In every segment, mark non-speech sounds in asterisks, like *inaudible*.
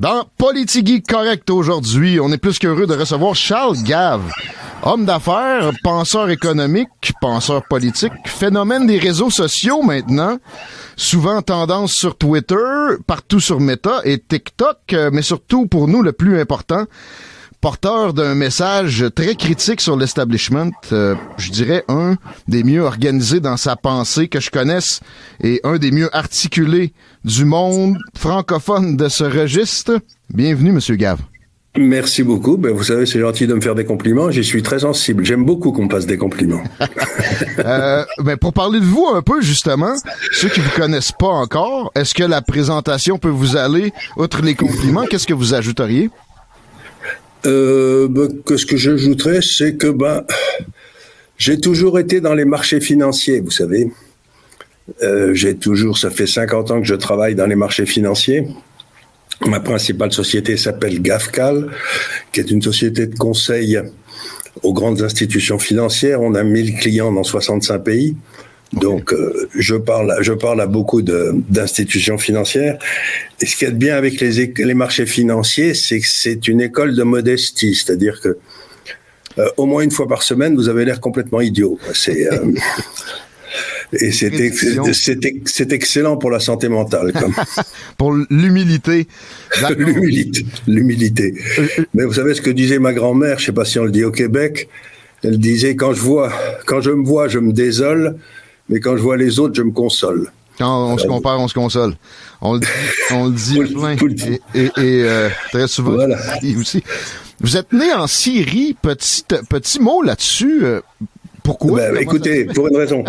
Dans Politigui Correct aujourd'hui, on est plus qu'heureux de recevoir Charles Gave. Homme d'affaires, penseur économique, penseur politique, phénomène des réseaux sociaux maintenant, souvent tendance sur Twitter, partout sur Meta et TikTok, euh, mais surtout pour nous le plus important, porteur d'un message très critique sur l'establishment, euh, je dirais un des mieux organisés dans sa pensée que je connaisse et un des mieux articulés du monde francophone de ce registre. Bienvenue, Monsieur Gave. Merci beaucoup. Ben, vous savez, c'est gentil de me faire des compliments. J'y suis très sensible. J'aime beaucoup qu'on me passe des compliments. *laughs* euh, ben, pour parler de vous un peu, justement, ceux qui vous connaissent pas encore, est-ce que la présentation peut vous aller, outre les compliments, qu'est-ce que vous ajouteriez? Euh, ben, que ce que j'ajouterais, c'est que ben, j'ai toujours été dans les marchés financiers, vous savez. Euh, j'ai toujours, ça fait 50 ans que je travaille dans les marchés financiers. Ma principale société s'appelle GAFCAL, qui est une société de conseil aux grandes institutions financières. On a 1000 clients dans 65 pays. Donc, euh, je parle, je parle à beaucoup d'institutions financières. Et ce qui est bien avec les, les marchés financiers, c'est que c'est une école de modestie, c'est-à-dire que euh, au moins une fois par semaine, vous avez l'air complètement idiot. C'est euh, *laughs* et c'est excellent pour la santé mentale. Comme. *laughs* pour l'humilité. l'humilité. L'humilité. Mais vous savez ce que disait ma grand-mère, je sais pas si on le dit au Québec, elle disait quand je vois, quand je me vois, je me désole, mais quand je vois les autres, je me console. Quand on se compare, on se console. On le dit, *laughs* on le dit plein. Et, et, euh, très souvent voilà. aussi. Vous êtes né en Syrie, petit, petit mot là-dessus. Euh, pourquoi? Ben, écoutez, pour une raison.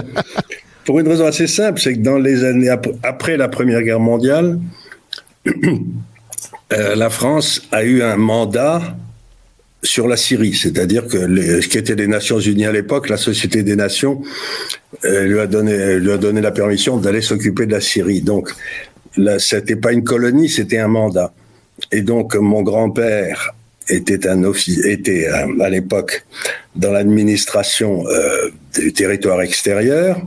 Pour une raison assez simple, c'est que dans les années après la Première Guerre mondiale, *clears throat* euh, la France a eu un mandat sur la Syrie, c'est-à-dire que les, ce qui était les Nations Unies à l'époque, la Société des Nations, euh, lui a donné lui a donné la permission d'aller s'occuper de la Syrie. Donc, là, c'était pas une colonie, c'était un mandat. Et donc, mon grand-père était un était euh, à l'époque dans l'administration euh, du territoire extérieur.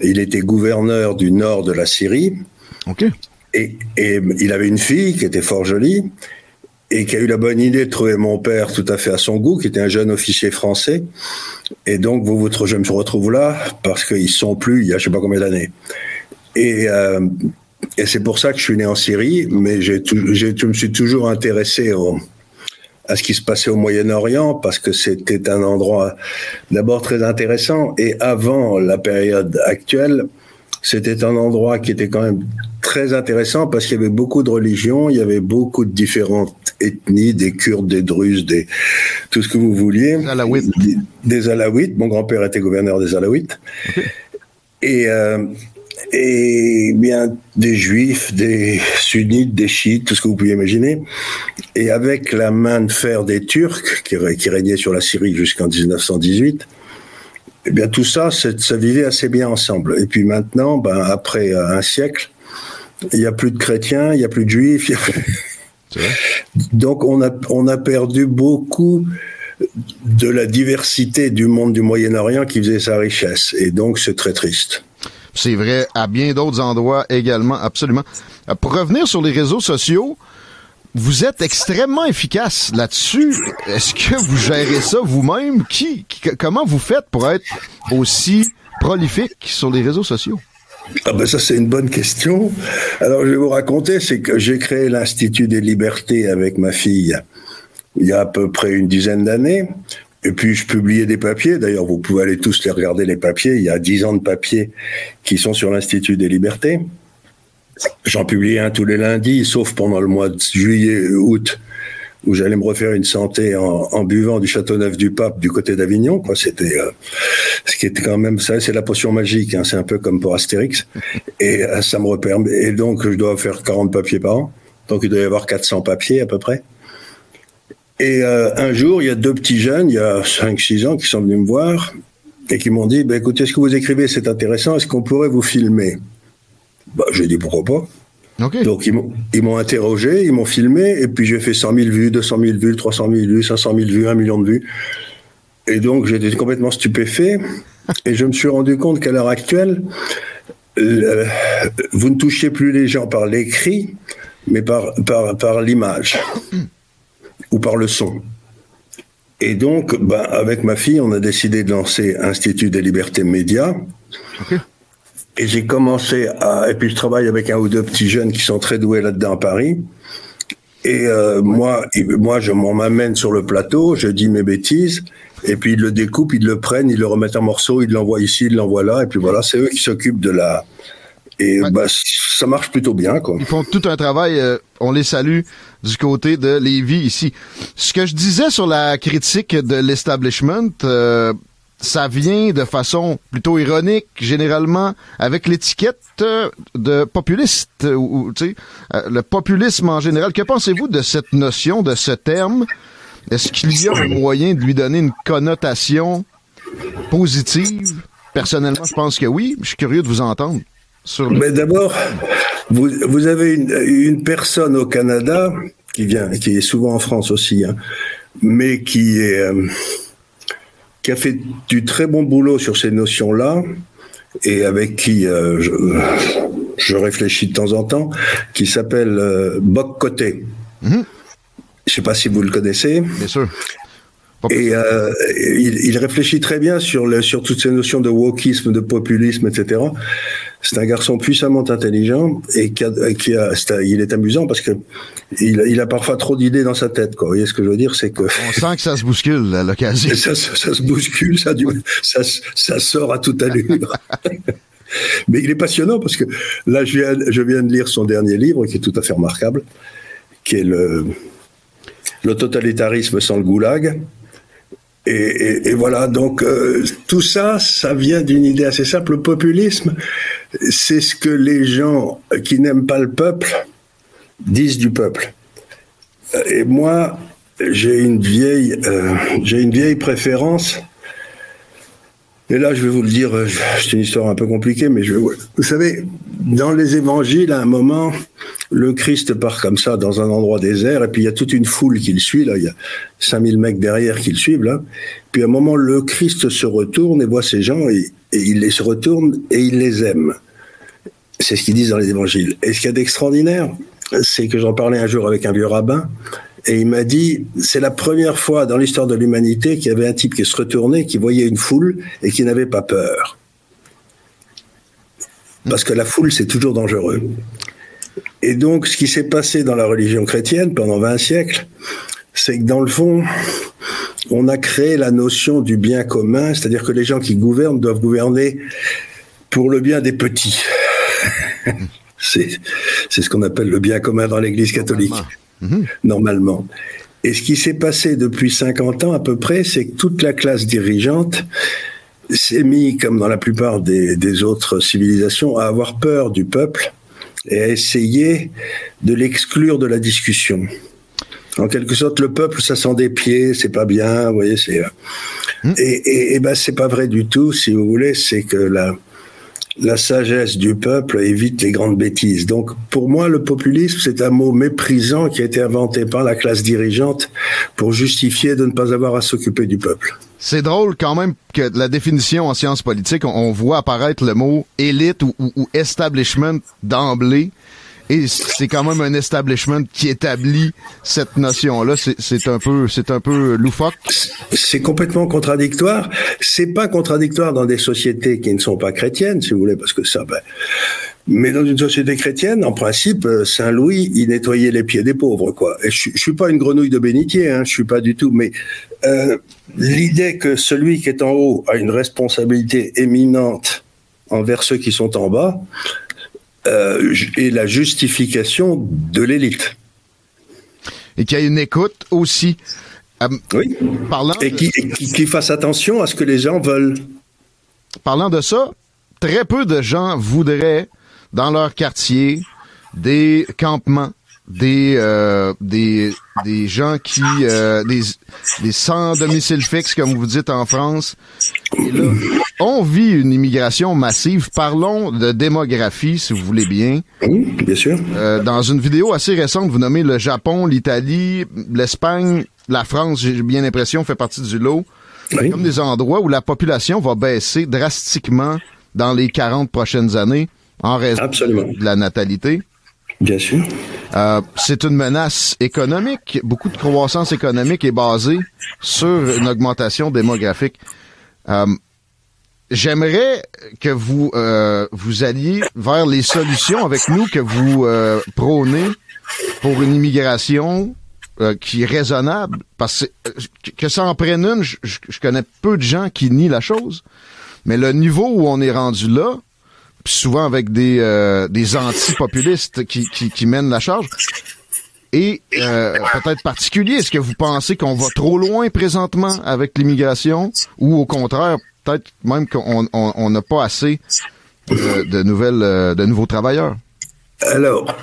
Il était gouverneur du nord de la Syrie. Ok. Et, et, il avait une fille qui était fort jolie et qui a eu la bonne idée de trouver mon père tout à fait à son goût, qui était un jeune officier français. Et donc, vous, vous, je me retrouve là parce qu'ils sont plus il y a je sais pas combien d'années. Et, euh, et c'est pour ça que je suis né en Syrie, mais je me suis toujours intéressé à ce qui se passait au Moyen-Orient parce que c'était un endroit d'abord très intéressant et avant la période actuelle, c'était un endroit qui était quand même très intéressant parce qu'il y avait beaucoup de religions, il y avait beaucoup de différentes ethnies, des Kurdes, des Druzes, des tout ce que vous vouliez, Alaouites. Des, des Alaouites. Mon grand-père était gouverneur des Alaouites. Okay. Et euh, et bien des juifs, des sunnites, des chiites, tout ce que vous pouvez imaginer. Et avec la main de fer des Turcs qui, qui régnaient sur la Syrie jusqu'en 1918, eh bien tout ça, ça vivait assez bien ensemble. Et puis maintenant, ben, après un siècle, il n'y a plus de chrétiens, il n'y a plus de juifs. Donc on a, on a perdu beaucoup de la diversité du monde du Moyen-Orient qui faisait sa richesse. Et donc c'est très triste. C'est vrai à bien d'autres endroits également, absolument. Euh, pour revenir sur les réseaux sociaux, vous êtes extrêmement efficace là-dessus. Est-ce que vous gérez ça vous-même? Qui, qui, comment vous faites pour être aussi prolifique sur les réseaux sociaux? Ah ben ça c'est une bonne question. Alors je vais vous raconter, c'est que j'ai créé l'Institut des libertés avec ma fille il y a à peu près une dizaine d'années. Et puis je publiais des papiers. D'ailleurs, vous pouvez aller tous les regarder les papiers. Il y a dix ans de papiers qui sont sur l'Institut des libertés. J'en publiais un tous les lundis, sauf pendant le mois de juillet, août, où j'allais me refaire une santé en, buvant du Châteauneuf du Pape du côté d'Avignon. C'était euh, ce qui était quand même ça, c'est la potion magique. Hein, c'est un peu comme pour Astérix, et euh, ça me repère. Et donc je dois faire 40 papiers par an. Donc il doit y avoir 400 papiers à peu près. Et euh, un jour, il y a deux petits jeunes, il y a 5-6 ans, qui sont venus me voir et qui m'ont dit, bah, écoutez, ce que vous écrivez, c'est intéressant, est-ce qu'on pourrait vous filmer? Bah, J'ai dit, pourquoi pas donc ils m'ont interrogé, ils m'ont filmé, et puis j'ai fait 100 000 vues, 200 000 vues, 300 000 vues, 500 000 vues, 1 million de vues. Et donc j'étais complètement stupéfait, et je me suis rendu compte qu'à l'heure actuelle, vous ne touchiez plus les gens par l'écrit, mais par, par, par l'image ou par le son. Et donc, bah, avec ma fille, on a décidé de lancer Institut des libertés médias. Et j'ai commencé à. Et puis je travaille avec un ou deux petits jeunes qui sont très doués là-dedans à Paris. Et euh, moi, moi, je m'en m'amène sur le plateau, je dis mes bêtises, et puis ils le découpent, ils le prennent, ils le remettent en morceaux, ils l'envoient ici, ils l'envoient là, et puis voilà, c'est eux qui s'occupent de la. Et bah, ça marche plutôt bien, quoi. Ils font tout un travail. Euh, on les salue du côté de Lévis ici. Ce que je disais sur la critique de l'establishment. Euh, ça vient de façon plutôt ironique, généralement, avec l'étiquette de populiste, ou, sais, euh, le populisme en général. Que pensez-vous de cette notion, de ce terme? Est-ce qu'il y a un moyen de lui donner une connotation positive? Personnellement, je pense que oui. Je suis curieux de vous entendre. Sur Mais d'abord, vous, vous, avez une, une, personne au Canada qui vient, qui est souvent en France aussi, hein, mais qui est... Euh, qui a fait du très bon boulot sur ces notions-là et avec qui euh, je, réfléchis de temps en temps, qui s'appelle euh, Boc Côté. Mhm. Je ne sais pas si vous le connaissez. Bien sûr. Et euh, il, réfléchit très bien sur, le, sur toutes ces notions de wokisme, de populisme, etc. C'est un garçon puissamment intelligent et qui, a, qui a, il est amusant parce que il, il a parfois trop d'idées dans sa tête. Quoi. Vous voyez ce que je veux dire, c'est que on sent que ça se bouscule à l'occasion. *laughs* Ça, ça, se bouscule, ça, ça, ça sort à toute allure. *laughs* Mais il est passionnant parce que là, je viens, je viens de lire son dernier livre qui est tout à fait remarquable, qui est le, le totalitarisme sans le goulag. Et, voilà, donc euh, tout ça, ça vient d'une idée assez simple. Le populisme, c'est ce que les gens qui n'aiment pas le peuple disent du peuple. Et moi, j'ai une vieille, euh, j'ai une vieille préférence. Et là, je vais vous le dire, euh, c'est une histoire un peu compliquée, mais je, vous savez, dans les évangiles, à un moment, le Christ part comme ça dans un endroit désert, et puis il y a toute une foule qui le suit, là, il y a 5000 mecs derrière qui le suivent, là. Puis à un moment, le Christ se retourne et voit ces gens, et, il les se retourne et il les aime. C'est ce qu'ils disent dans les évangiles. Et ce qu'il y a d'extraordinaire, c'est que j'en parlais un jour avec un vieux rabbin, et il m'a dit, c'est la première fois dans l'histoire de l'humanité qu'il y avait un type qui se retournait, qui voyait une foule et qui n'avait pas peur. Parce que la foule, c'est toujours dangereux. Et donc, ce qui s'est passé dans la religion chrétienne pendant 20 siècles, c'est que dans le fond, on a créé la notion du bien commun, c'est-à-dire que les gens qui gouvernent doivent gouverner pour le bien des petits. *laughs* c'est ce qu'on appelle le bien commun dans l'Église catholique, normalement. Et ce qui s'est passé depuis 50 ans à peu près, c'est que toute la classe dirigeante s'est mise, comme dans la plupart des autres civilisations, à avoir peur du peuple et à essayer de l'exclure de la discussion. En quelque sorte, le peuple, ça sent des pieds, c'est pas bien, vous voyez, c'est. Euh, hmm. Et, et, et, ben, c'est pas vrai du tout, si vous voulez, c'est que la, la sagesse du peuple évite les grandes bêtises. Donc, pour moi, le populisme, c'est un mot méprisant qui a été inventé par la classe dirigeante pour justifier de ne pas avoir à s'occuper du peuple. C'est drôle quand même que la définition en sciences politiques, on voit apparaître le mot élite ou, establishment d'emblée. Et c'est quand même un establishment qui établit cette notion-là. C'est un peu, c'est un peu loufoque. C'est complètement contradictoire. C'est pas contradictoire dans des sociétés qui ne sont pas chrétiennes, si vous voulez, parce que ça, ben, mais dans une société chrétienne, en principe, euh, Saint Louis, il nettoyait les pieds des pauvres, quoi. Et je, je suis pas une grenouille de bénitier, hein, je suis pas du tout. Mais euh, l'idée que celui qui est en haut a une responsabilité éminente envers ceux qui sont en bas euh, est la justification de l'élite. Et qu'il y a une écoute aussi. Euh, oui. Parlant et qui, qui, qui fasse attention à ce que les gens veulent. Parlant de ça, très peu de gens voudraient dans leur quartier des campements, des euh, des des gens qui euh, des des sans domicile fixe comme vous dites en France. Et là, on vit une immigration massive. Parlons de démographie, si vous voulez bien. Oui, bien sûr. Euh, dans une vidéo assez récente, vous nommez le Japon, l'Italie, l'Espagne, la France. J'ai bien l'impression fait partie du lot. Oui. Comme des endroits où la population va baisser drastiquement dans les 40 prochaines années en raison Absolument. de la natalité. Bien sûr. Euh, c'est une menace économique. Beaucoup de croissance économique est basée sur une augmentation démographique. Euh, J'aimerais que vous euh, vous alliez vers les solutions avec nous que vous euh, prônez pour une immigration euh, qui est raisonnable. Parce que, que ça en prenne une, je, je connais peu de gens qui nient la chose. Mais le niveau où on est rendu là, souvent avec des, euh, des anti-populistes qui, mènent la charge. Et euh, peut-être particulier, est-ce que vous pensez qu'on va trop loin présentement avec l'immigration? Ou au contraire, peut-être même qu'on n'a pas assez de, de nouvelles, euh, de nouveaux travailleurs? Alors,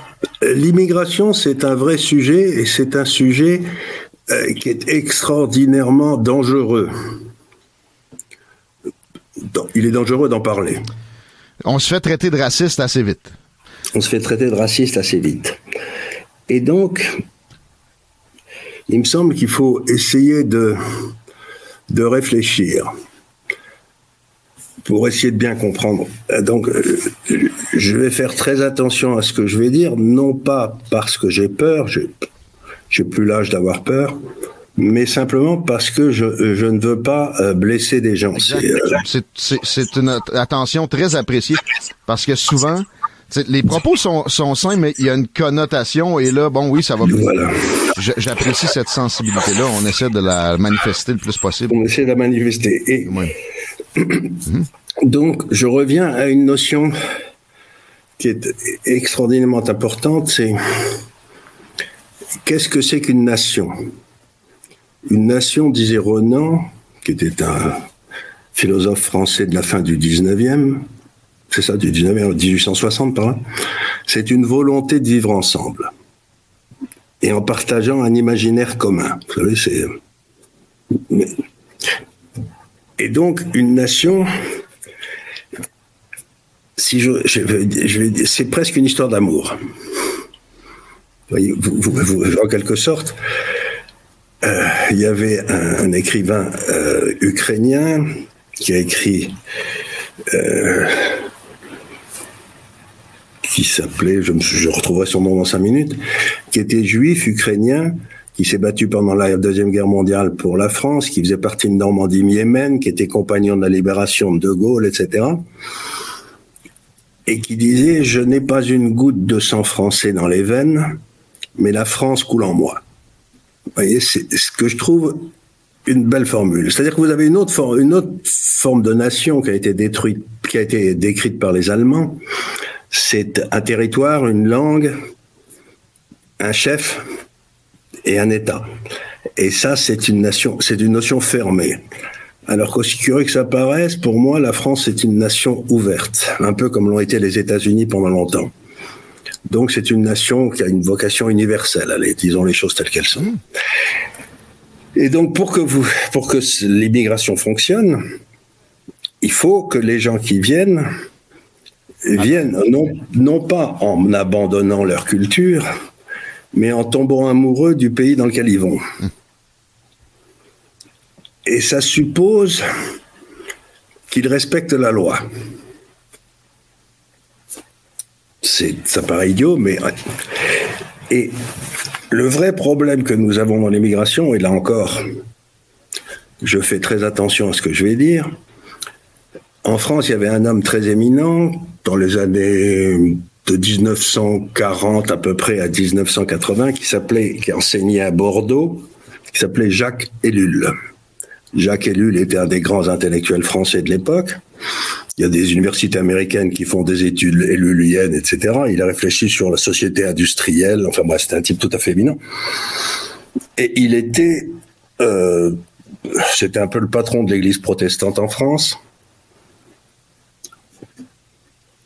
l'immigration, c'est un vrai sujet et c'est un sujet euh, qui est extraordinairement dangereux. Il est dangereux d'en parler. On se fait traiter de raciste assez vite. On se fait traiter de raciste assez vite. Et donc, il me semble qu'il faut essayer de, de réfléchir pour essayer de bien comprendre. Donc, je vais faire très attention à ce que je vais dire, non pas parce que j'ai peur, j'ai plus l'âge d'avoir peur, mais simplement parce que je, je ne veux pas euh, blesser des gens. C'est une attention très appréciée parce que souvent, les propos sont, sont simples, mais il y a une connotation et là, bon, oui, ça va. Voilà. J'apprécie cette sensibilité-là. On essaie de la manifester le plus possible. On essaie de la manifester. Et *clears throat* donc, je reviens à une notion qui est extraordinairement importante, c'est qu'est-ce que c'est qu'une nation? Une nation, disait Renan, qui était un philosophe français de la fin du 19e, c'est ça, du 19e, 1860 par c'est une volonté de vivre ensemble et en partageant un imaginaire commun. Vous savez, c'est. Et donc, une nation, si je, je je c'est presque une histoire d'amour. En quelque sorte, euh, il y avait un, écrivain euh, ukrainien qui a écrit euh, qui s'appelait, je, je retrouverai son nom dans cinq minutes, qui était juif ukrainien, qui s'est battu pendant la deuxième guerre mondiale pour la France, qui faisait partie de Normandie Yémen, qui était compagnon de la libération de De Gaulle, etc. Et qui disait je n'ai pas une goutte de sang français dans les veines, mais la France coule en moi. Vous voyez, c'est ce que je trouve une belle formule. C'est-à-dire que vous avez une autre, forme, de nation qui a été détruite, qui a été décrite par les Allemands. C'est un territoire, une langue, un chef et un État. Et ça, c'est une nation, c'est une notion fermée. Alors qu'aussi curieux que ça paraisse, pour moi, la France est une nation ouverte, un peu comme l'ont été les États-Unis pendant longtemps. Donc c'est une nation qui a une vocation universelle. Allez, disons les choses telles qu'elles sont. Et donc pour que vous, pour que l'immigration fonctionne, il faut que les gens qui viennent viennent non, non pas en abandonnant leur culture, mais en tombant amoureux du pays dans lequel ils vont. Et ça suppose qu'ils respectent la loi. Ça paraît idiot, mais. Et le vrai problème que nous avons dans l'immigration, et là encore, je fais très attention à ce que je vais dire. En France, il y avait un homme très éminent dans les années de 1940 à peu près à 1980 qui s'appelait, qui enseignait à Bordeaux, qui s'appelait Jacques Ellul. Jacques Ellul était un des grands intellectuels français de l'époque. Il y a des universités américaines qui font des études elluliennes, etc. Il a réfléchi sur la société industrielle. Enfin, moi, c'était un type tout à fait éminent. Et il était, euh, c'était un peu le patron de l'Église protestante en France,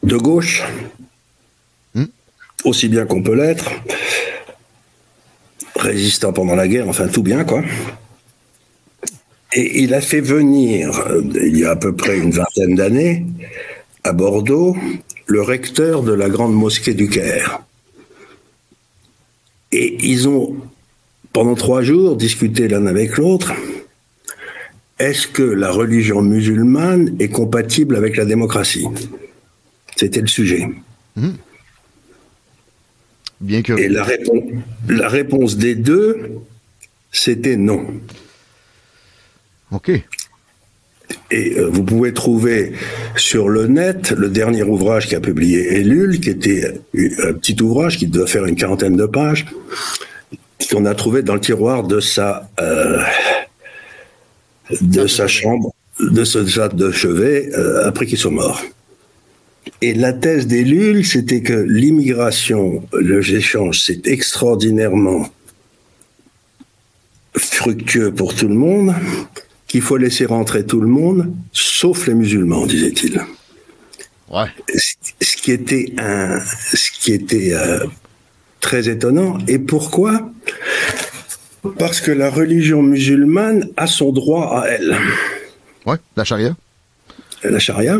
de gauche, hmm. aussi bien qu'on peut l'être, résistant pendant la guerre, enfin tout bien, quoi. Et il a fait venir, euh, il y a à peu près une vingtaine d'années, à Bordeaux, le recteur de la grande mosquée du Caire. Et ils ont, pendant trois jours, discuté l'un avec l'autre. Est-ce que la religion musulmane est compatible avec la démocratie? C'était le sujet. Mmh. Bien que... Et la, réponse, la réponse des deux, c'était non. Et euh, vous pouvez trouver sur le net le dernier ouvrage qu'a publié Ellul, qui était un petit ouvrage qui doit faire une quarantaine de pages, qu'on a trouvé dans le tiroir de sa euh, de sa chambre, de ce de chevet euh, après qu'il soit mort. Et la thèse d'Ellul, c'était que l'immigration, les échanges, c'est extraordinairement fructueux pour tout le monde, qu'il faut laisser rentrer tout le monde, sauf les musulmans, disait-il. Ouais. Ce qui était un, ce qui était euh, très étonnant. Et pourquoi? Parce que la religion musulmane a son droit à elle. Ouais, la charia. La charia.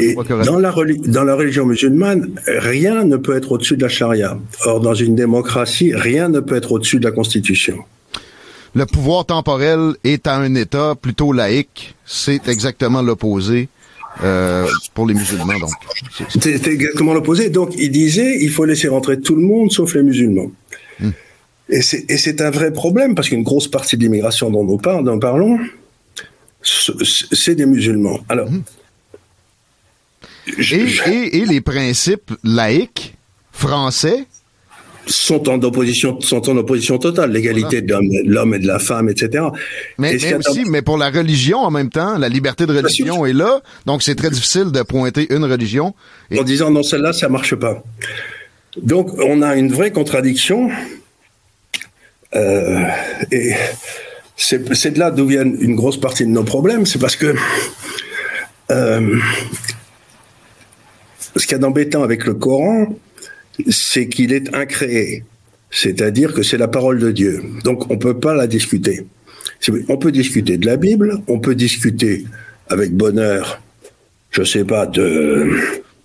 Et dans la, dans la religion musulmane, rien ne peut être au-dessus de la charia. Or, dans une démocratie, rien ne peut être au-dessus de la constitution le pouvoir temporel est à un État plutôt laïque. C'est exactement l'opposé. Euh, pour les musulmans, donc. C'est exactement l'opposé. Donc, il disait, il faut laisser rentrer tout le monde sauf les musulmans. Hmm. Et c'est un vrai problème parce qu'une grosse partie de l'immigration dont nous parlons, c'est des musulmans. Alors. Hmm. et, et les principes laïques français sont en opposition, sont en opposition totale, l'égalité de l'homme et de la femme, etc. Mais, mais aussi, mais pour la religion en même temps, la liberté de religion est là, donc c'est très difficile de pointer une religion. En disant non, celle-là, ça marche pas. Donc on a une vraie contradiction, euh, et c'est de là d'où viennent une grosse partie de nos problèmes, c'est parce que euh, ce qu'il y a d'embêtant avec le Coran, c'est qu'il est incréé. C'est-à-dire que c'est la parole de Dieu. Donc on ne peut pas la discuter. On peut discuter de la Bible, on peut discuter avec bonheur, je ne sais pas, de,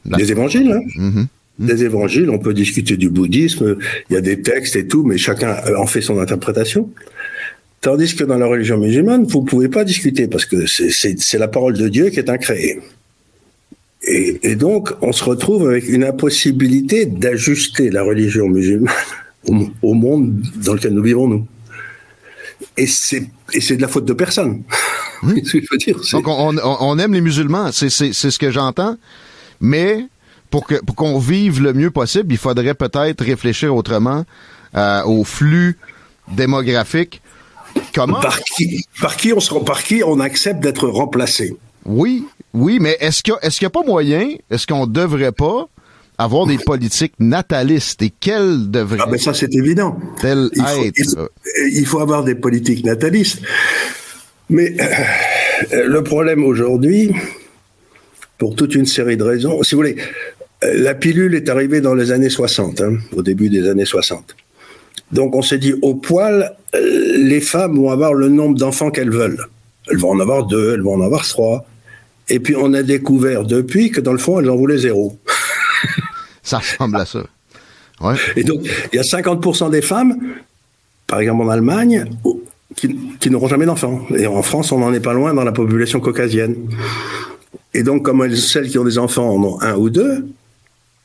des évangiles. Hein. Mm-hmm. Des évangiles, on peut discuter du bouddhisme, il y a des textes et tout, mais chacun en fait son interprétation. Tandis que dans la religion musulmane, vous ne pouvez pas discuter parce que c'est la parole de Dieu qui est incréée. Et, donc, on se retrouve avec une impossibilité d'ajuster la religion musulmane *laughs* au, monde dans lequel nous vivons, nous. Et c'est, de la faute de personne. Oui. *laughs* ce que je veux dire. Donc, on, aime les musulmans, c'est, ce que j'entends, mais pour, que, pour qu'on vive le mieux possible, il faudrait peut-être réfléchir autrement euh, au flux démographique. Comment? Par qui, par qui, on, par qui on accepte d'être remplacé? Oui, oui, mais est-ce qu'il n'y a, pas moyen, est-ce qu'on devrait pas avoir des politiques natalistes? Et quelles devraient Ah ben ça c'est évident. Il faut, il, faut, avoir des politiques natalistes. Mais euh, le problème aujourd'hui, pour toute une série de raisons, si vous voulez, euh, la pilule est arrivée dans les années 60, hein, au début des années 60. Donc on s'est dit, au poil, euh, les femmes vont avoir le nombre d'enfants qu'elles veulent. Elles vont en avoir deux, elles vont en avoir trois. Et puis on a découvert depuis que dans le fond, elles en voulaient zéro. *laughs* ça ressemble à ça. Ouais. Et donc, il y a 50% des femmes, par exemple en Allemagne, qui, n'auront jamais d'enfants. Et en France, on n'en est pas loin dans la population caucasienne. Et donc, comme celles qui ont des enfants en ont un ou deux,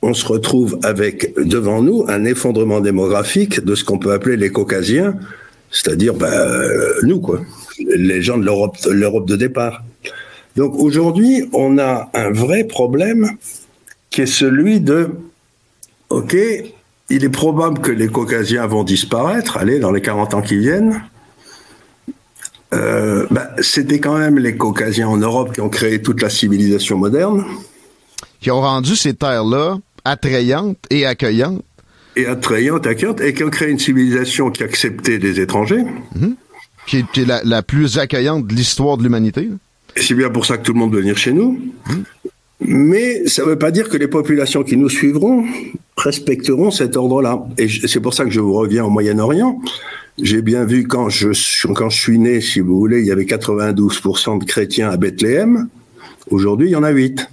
on se retrouve avec devant nous un effondrement démographique de ce qu'on peut appeler les caucasiens, c'est-à-dire ben, nous, quoi, les gens de l'Europe, l'Europe de départ. Donc aujourd'hui, on a un vrai problème qui est celui de, OK, il est probable que les caucasiens vont disparaître, allez, dans les 40 ans qui viennent. Euh, ben, c'était quand même les caucasiens en Europe qui ont créé toute la civilisation moderne. Qui ont rendu ces terres-là attrayantes et accueillantes. Et attrayantes, accueillantes, et qui ont créé une civilisation qui acceptait des étrangers. Mhm. Qui est, la, plus accueillante de l'histoire de l'humanité. C'est bien pour ça que tout le monde veut venir chez nous. Mais ça ne veut pas dire que les populations qui nous suivront respecteront cet ordre-là. Et c'est pour ça que je vous reviens au Moyen-Orient. J'ai bien vu quand je, quand je suis né, si vous voulez, il y avait 92% de chrétiens à Bethléem. Aujourd'hui, il y en a 8.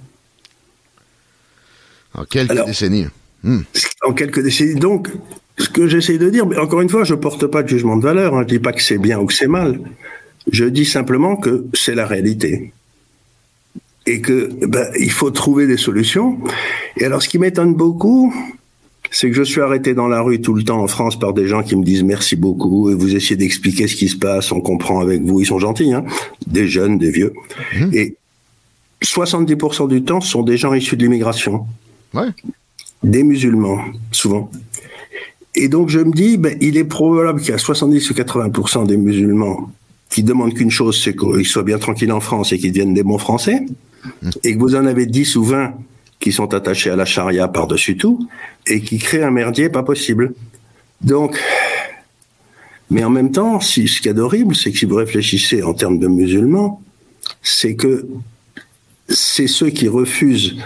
En quelques décennies. Hmm. En quelques décennies. Donc, ce que j'essaie de dire, mais encore une fois, je porte pas de jugement de valeur. Hein, je dis pas que c'est bien ou que c'est mal. Je dis simplement que c'est la réalité et que ben, il faut trouver des solutions. Et alors, ce qui m'étonne beaucoup, c'est que je suis arrêté dans la rue tout le temps en France par des gens qui me disent merci beaucoup et vous essayez d'expliquer ce qui se passe, on comprend avec vous, ils sont gentils, hein des jeunes, des vieux. Mmh. Et 70% du temps sont des gens issus de l'immigration. Ouais. Des musulmans, souvent. Et donc je me dis, ben, il est probable qu'il y a 70 ou 80% des musulmans qui demandent qu'une chose, c'est qu'ils soient bien tranquilles en France et qu'ils deviennent des bons Français, et que vous en avez 10 ou 20 qui sont attachés à la charia par-dessus tout et qui créent un merdier pas possible. Donc, mais en même temps, si, ce qu'il y a d'horrible, c'est que si vous réfléchissez en termes de musulmans, c'est que c'est ceux qui refusent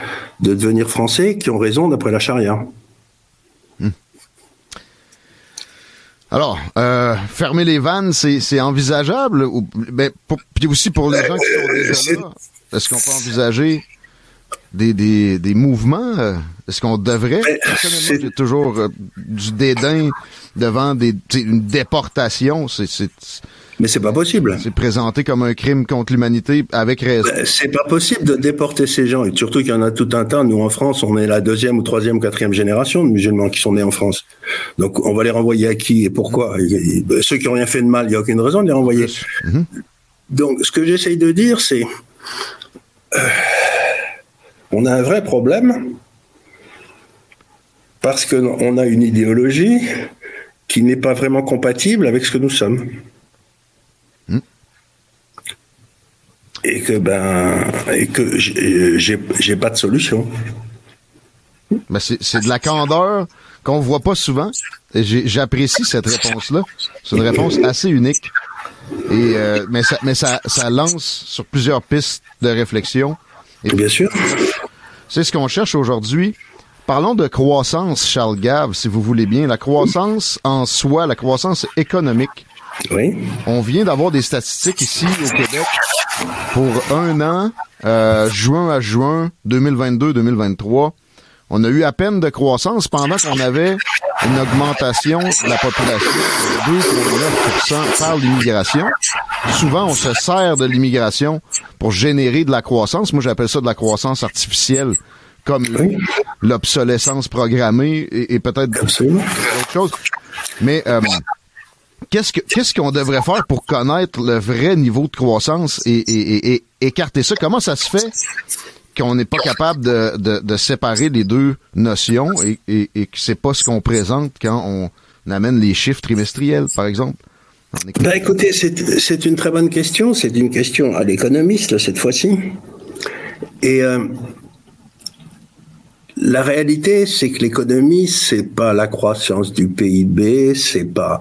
de devenir français qui ont raison d'après la charia. Alors, euh, fermer les vannes, c'est envisageable, ou, ben, puis aussi pour les gens qui sont déjà là, est-ce qu'on peut envisager des, des, des mouvements? Euh, est-ce qu'on devrait? Personnellement, j'ai toujours euh, du dédain devant des, une déportation. C'est, c'est, mais c'est pas possible. C'est présenté comme un crime contre l'humanité avec raison. Ben, c'est pas possible de déporter ces gens. Et surtout qu'il y en a tout un tas. Nous, en France, on est la deuxième ou troisième ou quatrième génération de musulmans qui sont nés en France. Donc, on va les renvoyer à qui et pourquoi? Ben, ceux qui ont rien fait de mal, il n'y a aucune raison de les renvoyer. Mhm. Donc, ce que j'essaye de dire, c'est, euh, on a un vrai problème parce qu'on a une idéologie qui n'est pas vraiment compatible avec ce que nous sommes. Et que ben et que j'ai pas de solution. Ben c'est de la candeur qu'on voit pas souvent. J'apprécie cette réponse-là. C'est une réponse assez unique. Et euh, mais ça mais ça, ça lance sur plusieurs pistes de réflexion. Et Bien sûr. C'est ce qu'on cherche aujourd'hui. Parlons de croissance, Charles Gave, si vous voulez bien. La croissance en soi, la croissance économique. Oui. On vient d'avoir des statistiques ici au Québec pour un an, euh, juin à juin 2022-2023. On a eu à peine de croissance pendant qu'on avait une augmentation de la population de 2,9% par l'immigration. Souvent, on se sert de l'immigration pour générer de la croissance. Moi, j'appelle ça de la croissance artificielle, comme l'obsolescence programmée et, peut-être d'autres choses. Mais euh, qu'est-ce que qu'est-ce qu'on devrait faire pour connaître le vrai niveau de croissance et, écarter ça? Comment ça se fait qu'on n'est pas capable de, séparer les deux notions et que c'est pas ce qu'on présente quand on amène les chiffres trimestriels, par exemple? Ben écoutez, c'est une très bonne question. C'est une question à l'économiste cette fois-ci. Et euh, la réalité, c'est que l'économie, c'est pas la croissance du PIB, c'est pas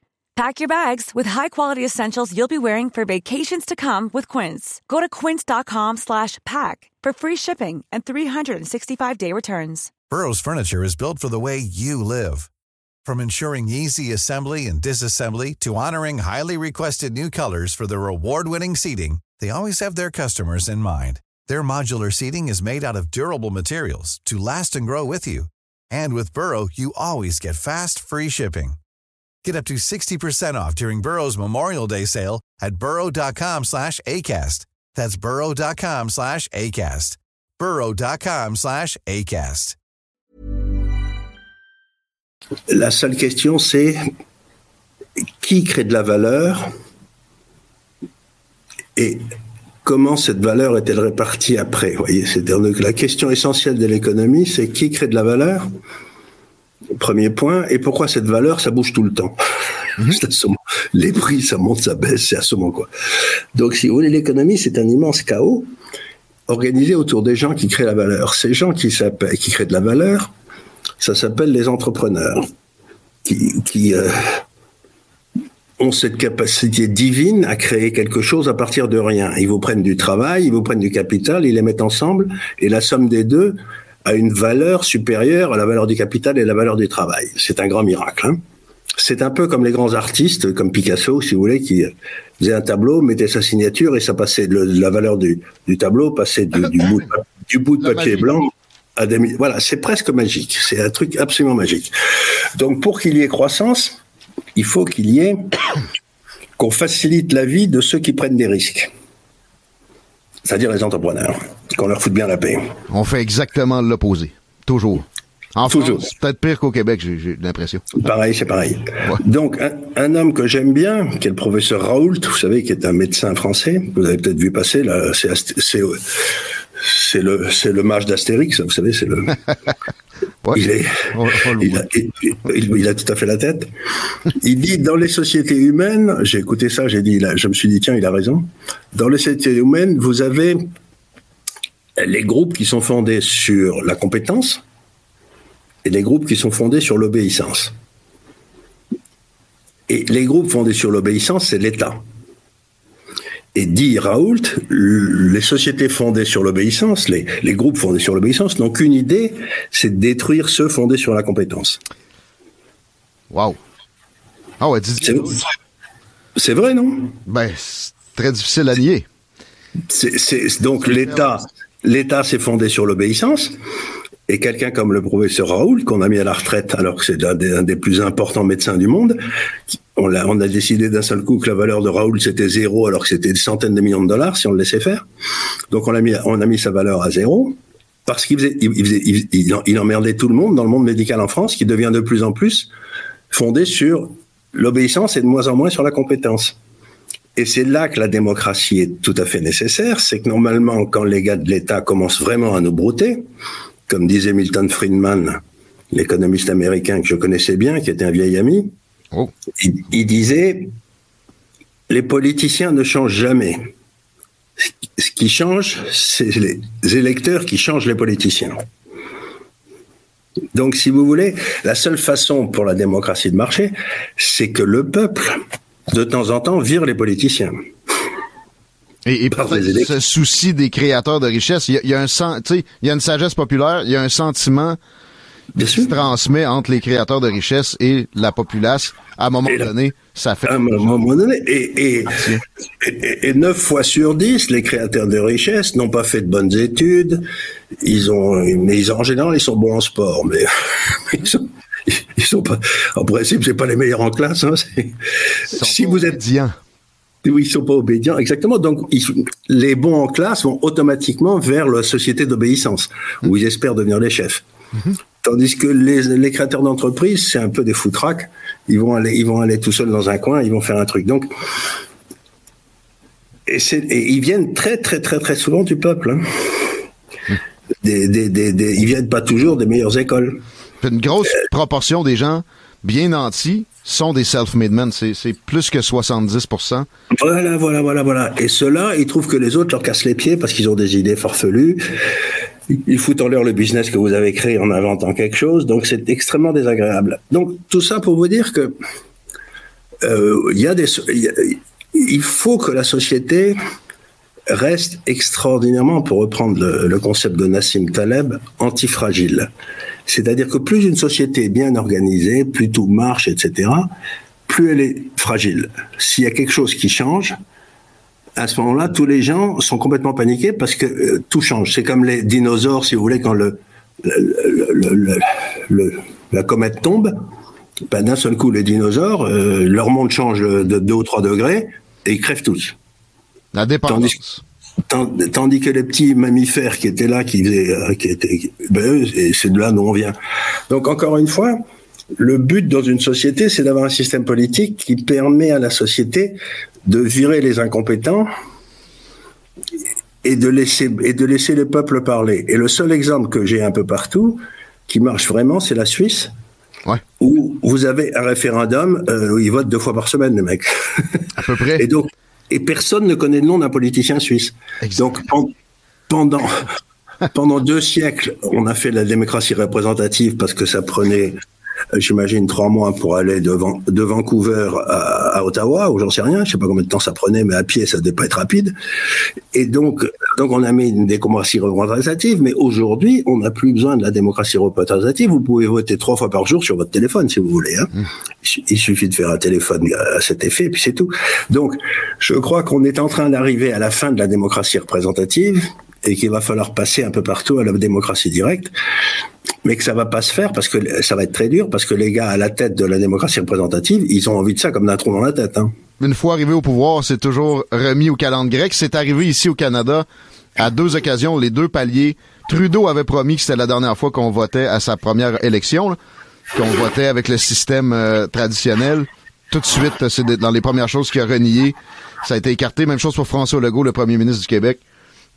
Pack your bags with high-quality essentials you'll be wearing for vacations to come with Quince. Go to quince.com/pack for free shipping and 365-day returns. Burrow's furniture is built for the way you live. From ensuring easy assembly and disassembly to honoring highly requested new colors for their award-winning seating, they always have their customers in mind. Their modular seating is made out of durable materials to last and grow with you. And with Burrow, you always get fast, free shipping. Get up to 60% off during Burrow's Memorial Day sale at burrow.com slash ACAST. That's burrow.com slash ACAST. burrow.com slash ACAST. La seule question, c'est qui crée de la valeur et comment cette valeur est-elle répartie après? Voyez, c'est la question essentielle de l'économie, c'est qui crée de la valeur? Premier point. Et pourquoi cette valeur, ça bouge tout le temps mhm. *laughs* Les prix, ça monte, ça baisse, c'est assommant quoi. Donc, si vous voulez, l'économie, c'est un immense chaos organisé autour des gens qui créent la valeur. Ces gens qui, qui créent de la valeur, ça s'appelle les entrepreneurs, qui, euh, ont cette capacité divine à créer quelque chose à partir de rien. Ils vous prennent du travail, ils vous prennent du capital, ils les mettent ensemble, et la somme des deux a une valeur supérieure à la valeur du capital et la valeur du travail. C'est un grand miracle. Hein. c'est un peu comme les grands artistes, comme Picasso, si vous voulez, qui faisait un tableau, mettait sa signature et ça passait de la valeur du, tableau, passait du, bout, de, papier blanc à des... Voilà, c'est presque magique. C'est un truc absolument magique. Donc, pour qu'il y ait croissance, il faut qu'il y ait *coughs* qu'on facilite la vie de ceux qui prennent des risques c'est-à-dire les entrepreneurs, qu'on leur foute bien la paix. On fait exactement l'opposé, toujours. En Toujours. C'est peut-être pire qu'au Québec, j'ai l'impression. Pareil, c'est pareil. Donc, un, homme que j'aime bien, qui est le professeur Raoult, vous savez, qui est un médecin français, vous avez peut-être vu passer, là, c'est c'est le c'est le mage d'Astérix, vous savez, c'est le *laughs* il, est, il, a, tout à fait la tête. Il dit dans les sociétés humaines, j'ai écouté ça, j'ai dit, je me suis dit tiens, il a raison. Dans les sociétés humaines, vous avez les groupes qui sont fondés sur la compétence et les groupes qui sont fondés sur l'obéissance. Et les groupes fondés sur l'obéissance, c'est l'État. Et dit Raoult, les sociétés fondées sur l'obéissance, les, les, groupes fondés sur l'obéissance n'ont qu'une idée, c'est de détruire ceux fondés sur la compétence. Waouh. Ah ouais, c'est vrai, non? Ben, c'est très difficile à nier. C'est donc l'État, l'État s'est fondé sur l'obéissance. Et quelqu'un comme le professeur Raoul, qu'on a mis à la retraite alors que c'est un, des, plus importants médecins du monde, on a, décidé d'un seul coup que la valeur de Raoul c'était zéro alors que c'était des centaines de millions de dollars si on le laissait faire. Donc on a mis, sa valeur à zéro parce qu'il emmerdait tout le monde dans le monde médical en France qui devient de plus en plus fondé sur l'obéissance et de moins en moins sur la compétence. Et c'est là que la démocratie est tout à fait nécessaire. C'est que normalement, quand les gars de l'État commencent vraiment à nous brouter, comme disait Milton Friedman, l'économiste américain que je connaissais bien, qui était un vieil ami, Oh. Il, disait, les politiciens ne changent jamais. Ce qui change, c'est les électeurs qui changent les politiciens. Donc, si vous voulez, la seule façon pour la démocratie de marcher, c'est que le peuple, de temps en temps, vire les politiciens. Et, et *laughs* ce souci des créateurs de richesse, il y, a, un il y a une sagesse populaire, il y a un sentiment qui se transmet entre les créateurs de richesse et la populace. À un moment donné, ça fait... À un moment donné. Et, et, 9 fois sur 10, les créateurs de richesse n'ont pas fait de bonnes études. Ils ont, mais ils, en général, ils sont bons en sport, mais *laughs* ils sont, ils sont pas, en principe, c'est pas les meilleurs en classe. Hein, si vous êtes oui, ils sont pas obédients, exactement. Donc, les bons en classe vont automatiquement vers la société d'obéissance, où ils espèrent devenir les chefs. Mhm. Tandis que les, créateurs d'entreprises, c'est un peu des foutraques. Ils vont aller, ils vont aller tout seuls dans un coin, ils vont faire un truc. Donc, et, ils viennent très, très, très, très souvent du peuple. Hein. Des, des, ils viennent pas toujours des meilleures écoles. Une grosse proportion des gens bien nantis sont des self-made men. C'est plus que 70% Voilà, voilà, voilà, voilà. Et ceux-là, ils trouvent que les autres leur cassent les pieds parce qu'ils ont des idées farfelues ils foutent en l'air le business que vous avez créé en inventant quelque chose, donc c'est extrêmement désagréable. Donc tout ça pour vous dire que euh, y a des, il faut que la société reste extraordinairement, pour reprendre le, concept de Nassim Taleb, antifragile. C'est-à-dire que plus une société est bien organisée, plus tout marche, etc., plus elle est fragile. S'il y a quelque chose qui change, à ce moment-là, tous les gens sont complètement paniqués parce que euh, tout change. C'est comme les dinosaures, si vous voulez, quand le, la comète tombe, ben, d'un seul coup, les dinosaures, euh, leur monde change de 2 ou 3 degrés et ils crèvent tous. La dépendance. Tandis, que les petits mammifères qui étaient là, qui faisaient, euh, qui étaient, ben, c'est de là d'où on vient. Donc encore une fois, le but dans une société, c'est d'avoir un système politique qui permet à la société de virer les incompétents et de laisser et de laisser le peuple parler. Et le seul exemple que j'ai un peu partout qui marche vraiment, c'est la Suisse. Où vous avez un référendum euh, où ils votent deux fois par semaine, les mecs. À peu près. *laughs* Et donc, et personne ne connaît le nom d'un politicien suisse. Donc, pendant, *laughs* pendant deux siècles, on a fait la démocratie représentative parce que ça prenait j'imagine, trois mois pour aller de, de Vancouver à, Ottawa, ou j'en sais rien, je sais pas combien de temps ça prenait, mais à pied, ça devait pas être rapide. Et donc, donc on a mis une démocratie représentative, mais aujourd'hui, on n'a plus besoin de la démocratie représentative. Vous pouvez voter trois fois par jour sur votre téléphone, si vous voulez. Hein. Mmh. Il suffit de faire un téléphone à cet effet, et puis c'est tout. Donc, je crois qu'on est en train d'arriver à la fin de la démocratie représentative et qu'il va falloir passer un peu partout à la démocratie directe, mais que ça va pas se faire parce que ça va être très dur parce que les gars à la tête de la démocratie représentative, ils ont envie de ça comme d'un trou dans la tête. Hein. Une fois arrivé au pouvoir, c'est toujours remis au calendrier grec. C'est arrivé ici au Canada à deux occasions, les deux paliers. Trudeau avait promis que c'était la dernière fois qu'on votait à sa première élection, qu'on votait avec le système euh, traditionnel. Tout de suite, c'est dans les premières choses qu'il a renié. Ça a été écarté. Même chose pour François Legault, le premier ministre du Québec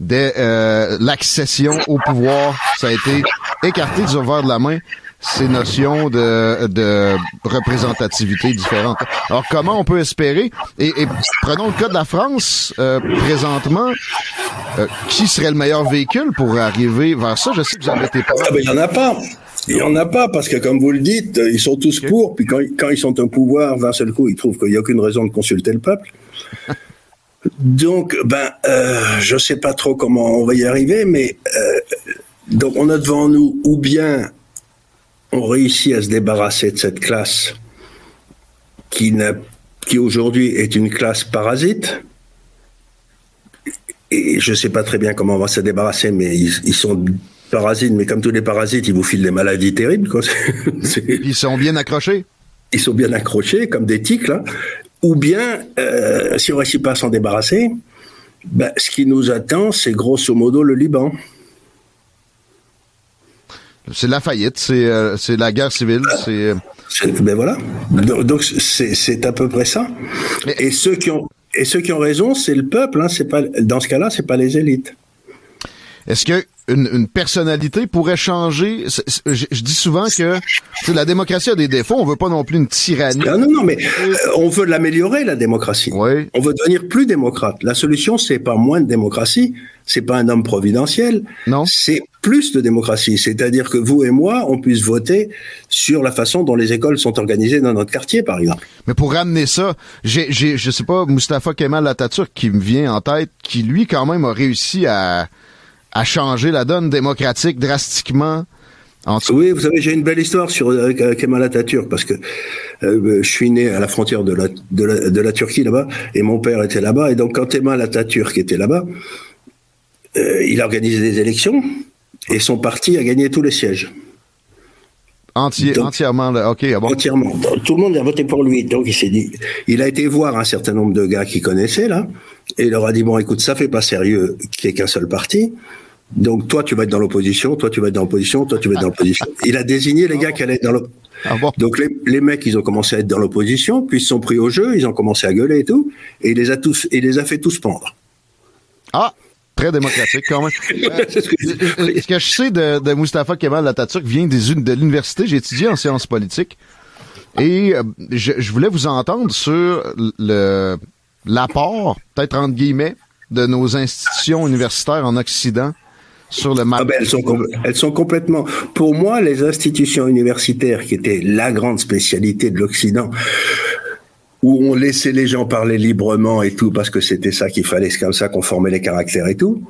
dès euh, l'accession au pouvoir. Ça a été écarté du revers de la main ces notions de, de représentativité différentes. Alors, comment on peut espérer, et, prenons le cas de la France, euh, présentement, euh, qui serait le meilleur véhicule pour arriver vers ça? Je sais que vous en mettez pas. Ah ben, il n'y en a pas. Il n'y en a pas, parce que comme vous le dites, ils sont tous pour, puis quand, quand ils sont au pouvoir, d'un seul coup, ils trouvent qu'il n'y a aucune raison de consulter le peuple. Donc, ben, euh, je sais pas trop comment on va y arriver, mais euh, donc on a devant nous ou bien on réussit à se débarrasser de cette classe qui, qui aujourd'hui est une classe parasite. Et je sais pas très bien comment on va se débarrasser, mais ils, sont parasites, mais comme tous les parasites, ils vous filent des maladies terribles. *laughs* Ils sont bien accrochés ils sont bien accrochés comme des tiques là ou bien, euh, si on ne réussit pas à s'en débarrasser, ben, ce qui nous attend, c'est grosso modo le Liban. C'est la faillite, c'est euh, la guerre civile, c'est. Ben voilà. Donc c'est à peu près ça. Et ceux qui ont et ceux qui ont raison, c'est le peuple. Hein, c'est pas dans ce cas-là, c'est pas les élites. Est-ce que une, personnalité pourrait changer. je, dis souvent que la démocratie a des défauts. On veut pas non plus une tyrannie. Ah non, non, mais euh, on veut l'améliorer la démocratie. Oui. On veut devenir plus démocrate. La solution, c'est pas moins de démocratie. C'est pas un homme providentiel. Non. C'est plus de démocratie. C'est-à-dire que vous et moi, on puisse voter sur la façon dont les écoles sont organisées dans notre quartier, par exemple. Mais pour ramener ça, j'ai, je sais pas, Mustafa Kemal Atatürk qui me vient en tête, qui lui quand même a réussi à a changé la donne démocratique drastiquement. Oui, vous savez, j'ai une belle histoire sur euh, Kemal Atatürk parce que euh, je suis né à la frontière de la, de la, Turquie là-bas et mon père était là-bas et donc quand Kemal Atatürk était là-bas, euh, il a organisé des élections et son parti a gagné tous les sièges. Entier, entièrement, ok. Ah entièrement. Tout le monde a voté pour lui. Donc il s'est dit, il a été voir un certain nombre de gars qu'il connaissait là, et il leur a dit bon, écoute, ça fait pas sérieux qu'il n'y ait qu'un seul parti. Donc toi, tu vas être dans l'opposition, toi, tu vas être dans l'opposition, toi, tu vas être dans l'opposition. Il a désigné les gars qui allaient être dans l'opposition. Ah Donc les, mecs, ils ont commencé à être dans l'opposition, puis ils se sont pris au jeu, ils ont commencé à gueuler et tout, et il les a tous, il les a fait tous pendre. Ah, très démocratique quand même. *laughs* ce, que je sais de, de Mustafa Kemal Atatürk vient des, de l'université. J'ai étudié en sciences politiques et euh, je, je, voulais vous entendre sur le l'apport, peut-être entre guillemets, de nos institutions universitaires en Occident sur le ah ben, elles, sont elles sont complètement. Pour moi, les institutions universitaires, qui étaient la grande spécialité de l'Occident, où on laissait les gens parler librement et tout, parce que c'était ça qu'il fallait, c'est comme ça qu'on formait les caractères et tout,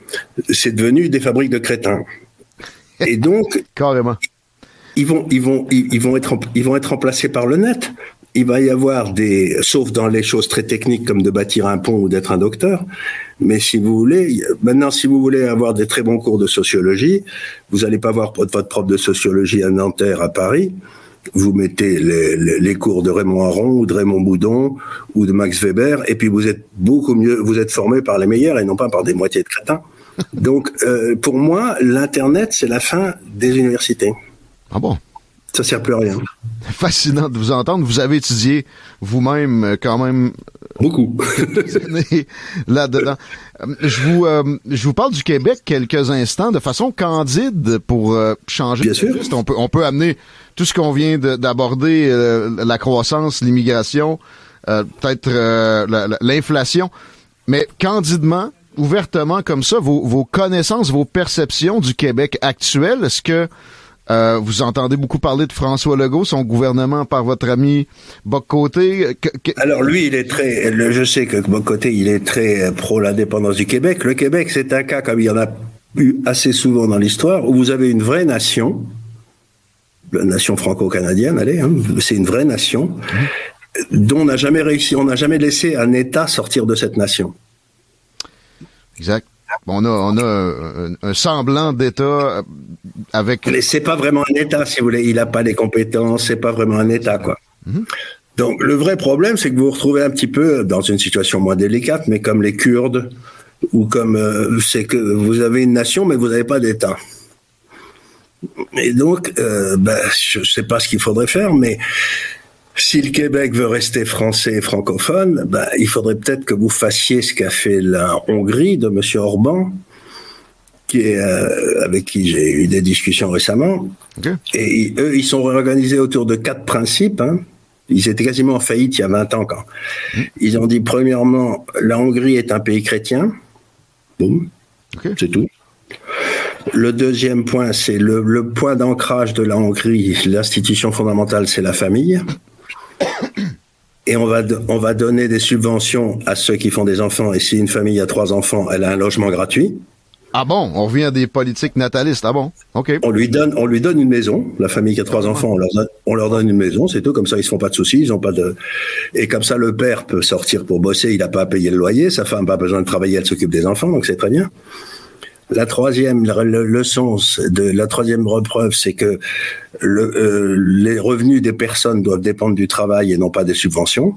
c'est devenu des fabriques de crétins. Et donc. *laughs* Carrément. ils vont, ils vont, ils vont être, ils vont être remplacés par le net. Il va y avoir des, sauf dans les choses très techniques comme de bâtir un pont ou d'être un docteur. Mais si vous voulez, maintenant, si vous voulez avoir des très bons cours de sociologie, vous n'allez pas voir votre prof de sociologie à Nanterre, à Paris. Vous mettez les, les, cours de Raymond Aron ou de Raymond Boudon ou de Max Weber, et puis vous êtes beaucoup mieux, vous êtes formé par les meilleurs et non pas par des moitiés de crétins. *laughs* Donc, euh, pour moi, l'Internet, c'est la fin des universités. Ah bon? Ça sert plus à rien. *laughs* Fascinant de vous entendre. Vous avez étudié vous-même euh, quand même beaucoup *laughs* *laughs* là-dedans. Euh, je vous je vous parle du Québec quelques instants de façon candide pour changer. Bien sûr. On peut on peut amener tout ce qu'on vient d'aborder la croissance, l'immigration, peut-être l'inflation, mais candidement ouvertement comme ça vos, vos connaissances, vos perceptions du Québec actuel. Est-ce que euh, vous entendez beaucoup parler de François Legault, son gouvernement par votre ami Bocoté. Alors lui, il est très. Je sais que Bocoté, il est très pro l'indépendance du Québec. Le Québec, c'est un cas comme il y en a eu assez souvent dans l'histoire où vous avez une vraie nation, la nation franco-canadienne, allez, hein, c'est une vraie nation dont on n'a jamais réussi, on n'a jamais laissé un État sortir de cette nation. Exact. On a, on a un, semblant d'État euh, avec. Mais c'est pas vraiment un État, si vous voulez. Il n'a pas les compétences. C'est pas vraiment un État, quoi. Mhm. Donc le vrai problème, c'est que vous vous retrouvez un petit peu dans une situation moins délicate, mais comme les Kurdes ou comme euh, c'est que vous avez une nation, mais vous n'avez pas d'État. Et donc, euh, ben, je ne sais pas ce qu'il faudrait faire, mais si le Québec veut rester français et francophone, ben, il faudrait peut-être que vous fassiez ce qu'a fait la Hongrie de M. Orban, qui est, euh, avec qui j'ai eu des discussions récemment. Et eux, ils sont réorganisés autour de quatre principes. Hein. Ils étaient quasiment en faillite il y a 20 ans. Quand. Mmh. Ils ont dit, premièrement, la Hongrie est un pays chrétien. Boum. C'est tout. Le deuxième point, c'est le, le point d'ancrage de la Hongrie. L'institution fondamentale, c'est la famille et on va, on va donner des subventions à ceux qui font des enfants. Et si une famille a trois enfants, elle a un logement gratuit. Ah bon, on revient à des politiques natalistes. Ah bon, ok. On lui donne, on lui donne une maison. La famille qui a trois enfants, on leur donne, on leur donne une maison, c'est tout. Comme ça, ils se font pas de soucis, ils ont pas de. Et comme ça, le père peut sortir pour bosser, il n'a pas à payer le loyer. Sa femme n'a pas besoin de travailler, elle s'occupe des enfants, donc c'est très bien. La troisième leçon, de la troisième repreuve, c'est que le, euh, les revenus des personnes doivent dépendre du travail et non pas des subventions.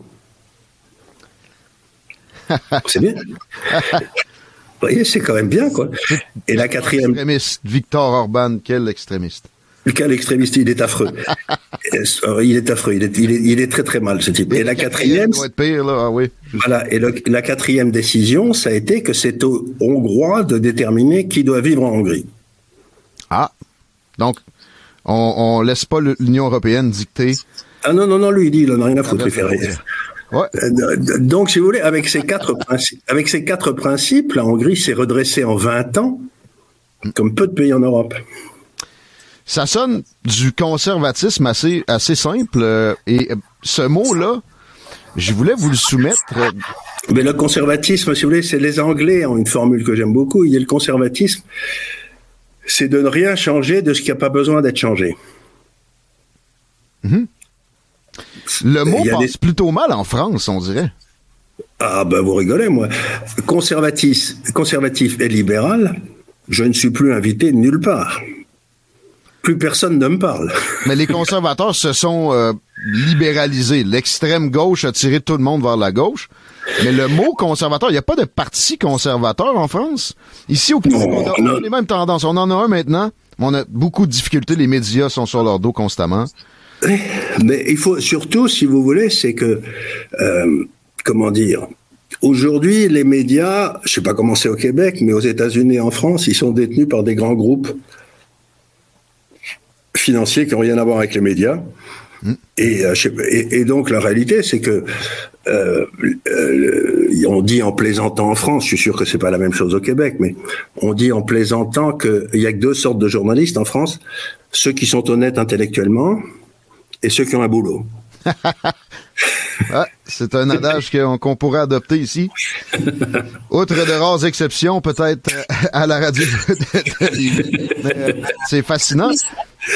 *laughs* c'est bien. Vous voyez, c'est quand même bien, quoi. Et la quatrième. Extrémiste. Victor Orban, quel extrémiste. Quel extrémiste, *laughs* il est affreux. il est affreux, il est, il est, très très mal ce type. Et la quatrième, ah voilà, et la quatrième décision, ça a été que c'est aux Hongrois de déterminer qui doit vivre en Hongrie. Ah, donc on, on laisse pas l'Union européenne dicter. Ah non non non, lui il dit il en a rien à foutre, il fait rien. Ouais. Euh, donc, si vous voulez, avec ces quatre principes, avec ces quatre principes, la Hongrie s'est redressée en 20 ans, comme peu de pays en Europe ça sonne du conservatisme assez, assez simple. Euh, et ce mot-là, je voulais vous le soumettre. Mais le conservatisme, si vous voulez, c'est les Anglais ont une formule que j'aime beaucoup. Il y a le conservatisme, c'est de ne rien changer de ce qui n'a pas besoin d'être changé. Mhm. Le mot passe plutôt mal en France, on dirait. Ah ben vous rigolez, moi. Conservatif, conservatif et libéral, je ne suis plus invité nulle part plus personne ne me parle. *laughs* Mais les conservateurs se sont euh, libéralisés. L'extrême gauche a tiré tout le monde vers la gauche. Mais le mot conservateur, il n'y a pas de parti conservateur en France? Ici, au Québec, on, a, les mêmes tendances. On en a un maintenant. On a beaucoup de difficultés. Les médias sont sur leur dos constamment. Mais il faut surtout, si vous voulez, c'est que, euh, comment dire, aujourd'hui, les médias, je sais pas comment c'est au Québec, mais aux États-Unis et en France, ils sont détenus par des grands groupes financiers qui n'ont rien à voir avec les médias. Hmm. Euh, et, et, donc la réalité, c'est que euh, euh, on dit en plaisantant en France, je suis sûr que c'est pas la même chose au Québec, mais on dit en plaisantant qu'il y a que deux sortes de journalistes en France ceux qui sont honnêtes intellectuellement et ceux qui ont un boulot. *laughs* c'est un adage qu'on pourrait adopter ici. Outre de rares exceptions, peut-être à la radio. *laughs* c'est fascinant.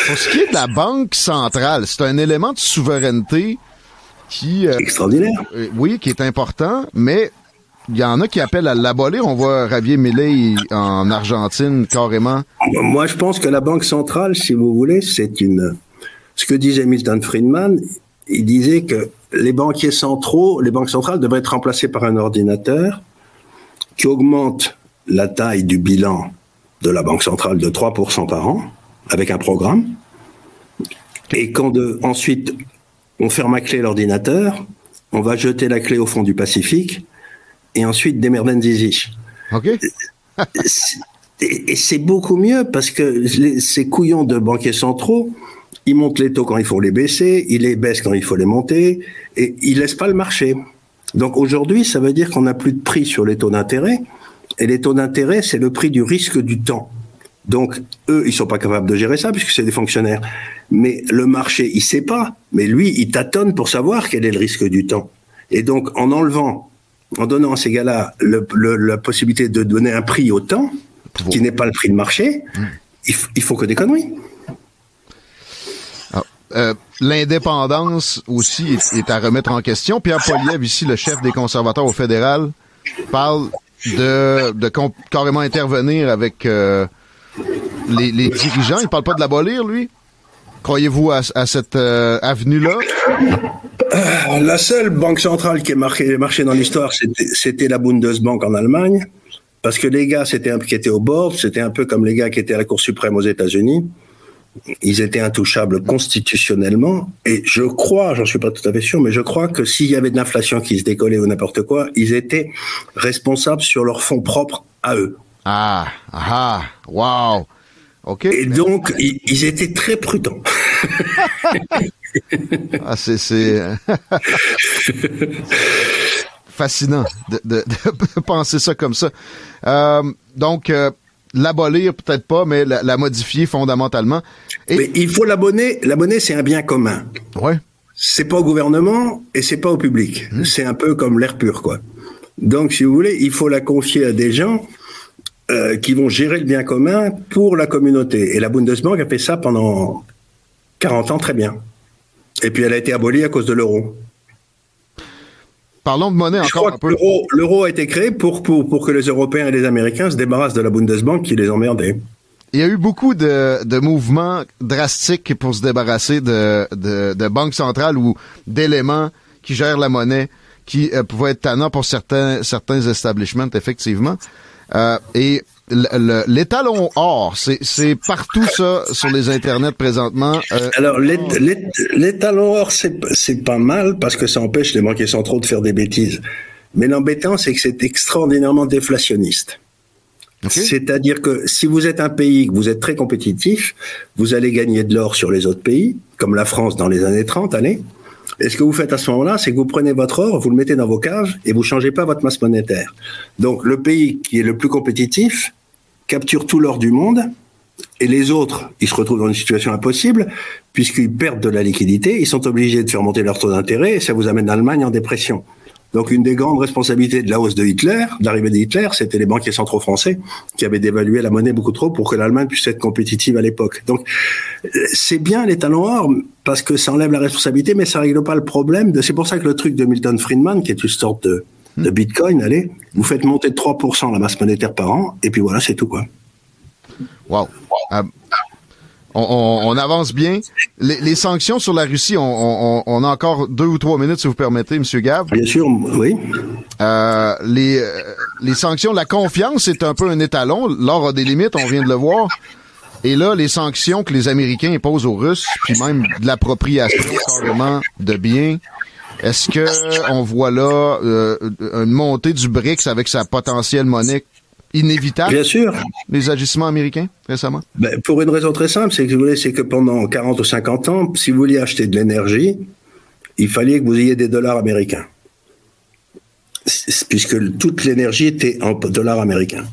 Pour ce qui est de la banque centrale, c'est un élément de souveraineté qui... euh, Extraordinaire. Euh, oui, qui est important, mais il y en a qui appellent à l'abolir. On voit Javier Milei en Argentine carrément. Moi, je pense que la banque centrale, si vous voulez, c'est une... Ce que disait Milton Friedman, il disait que les banquiers centraux, les banques centrales devraient être remplacées par un ordinateur qui augmente la taille du bilan de la Banque centrale de 3% par an, avec un programme. Et quand de, ensuite on ferme à clé l'ordinateur, on va jeter la clé au fond du Pacifique, et ensuite démerden zizi. OK. et, et c'est beaucoup mieux parce que les, ces couillons de banquiers centraux, ils montent les taux quand il faut les baisser, ils les baissent quand il faut les monter, et ils laissent pas le marché. Donc aujourd'hui, ça veut dire qu'on n'a plus de prix sur les taux d'intérêt, et les taux d'intérêt, c'est le prix du risque du temps. Donc, eux, ils sont pas capables de gérer ça puisque c'est des fonctionnaires. Mais le marché, il sait pas. Mais lui, il tâtonne pour savoir quel est le risque du temps. Et donc, en enlevant, en donnant à ces gars-là le, le, la possibilité de donner un prix au temps, qui n'est pas le prix de marché, mmh. il, il, faut que des conneries. Euh, L'indépendance aussi est, à remettre en question. Pierre Poliev, ici, le chef des conservateurs au fédéral, parle de, carrément intervenir avec euh, les, dirigeants. Il parle pas de l'abolir, lui? Croyez-vous à, cette euh, avenue-là? La seule banque centrale qui est marquée, marchée dans l'histoire, c'était la Bundesbank en Allemagne. Parce que les gars, c'était un qui étaient au board, c'était un peu comme les gars qui étaient à la Cour suprême aux États-Unis. Ils étaient intouchables constitutionnellement. Et je crois, j'en suis pas tout à fait sûr, mais je crois que s'il y avait de l'inflation qui se décollait ou n'importe quoi, ils étaient responsables sur leurs fonds propres à eux. Ah, ah, wow. OK. Et donc, ils, ils étaient très prudents. *laughs* ah, c'est, c'est... *laughs* fascinant de, de, de, *laughs* penser ça comme ça. Euh, donc, euh, l'abolir peut-être pas, mais la, la modifier fondamentalement. Et... Mais il faut l'abonner. La monnaie, c'est un bien commun. Ouais. C'est pas au gouvernement et c'est pas au public. Mmh. C'est un peu comme l'air pur, quoi. Donc, si vous voulez, il faut la confier à des gens euh, qui vont gérer le bien commun pour la communauté. Et la Bundesbank a fait ça pendant 40 ans très bien. Et puis elle a été abolie à cause de l'euro. Parlons de monnaie encore un peu. L'euro a été créé pour, pour, pour que les Européens et les Américains se débarrassent de la Bundesbank qui les emmerdait. Il y a eu beaucoup de, de mouvements drastiques pour se débarrasser de, de, de banques centrales ou d'éléments qui gèrent la monnaie qui euh, pouvaient être tannants pour certains, certains establishments, effectivement. Euh, et l'étalon or, c'est partout ça sur les internets présentement. Euh, Alors l'étalon or, c'est pas mal parce que ça empêche les banquiers centraux de faire des bêtises. Mais l'embêtant, c'est que c'est extraordinairement déflationniste. Okay. C'est-à-dire que si vous êtes un pays, que vous êtes très compétitif, vous allez gagner de l'or sur les autres pays, comme la France dans les années 30, allez. Et ce que vous faites à ce moment-là, c'est que vous prenez votre or, vous le mettez dans vos cages et vous changez pas votre masse monétaire. Donc le pays qui est le plus compétitif capture tout l'or du monde et les autres, ils se retrouvent dans une situation impossible puisqu'ils perdent de la liquidité, ils sont obligés de faire monter leur taux d'intérêt et ça vous amène l'Allemagne en dépression. Donc une des grandes responsabilités de la hausse de Hitler, de l'arrivée de Hitler, c'était les banquiers centraux français qui avaient dévalué la monnaie beaucoup trop pour que l'Allemagne puisse être compétitive à l'époque. Donc c'est bien les talons or parce que ça enlève la responsabilité, mais ça règle pas le problème. C'est pour ça que le truc de Milton Friedman, qui est une sorte de, de Bitcoin, allez, vous faites monter de 3% la masse monétaire par an, et puis voilà, c'est tout quoi. Wow. Euh, on, on, on, avance bien. Les, les, sanctions sur la Russie, on, on, a encore deux ou trois minutes, si vous permettez, Monsieur Gab. Bien sûr, oui. Euh, les, les sanctions, la confiance, c'est un peu un étalon. L'or a des limites, on vient de le voir. Et là, les sanctions que les Américains imposent aux Russes, puis même de l'appropriation carrément de biens, est-ce que on voit là euh, une montée du BRICS avec sa potentielle monnaie inévitable? Bien sûr. Les agissements américains récemment? Ben, Pour une raison très simple, c'est que, vous voulez, c'est que pendant 40 ou 50 ans, si vous vouliez acheter de l'énergie, il fallait que vous ayez des dollars américains. Puisque toute l'énergie était en dollars américains.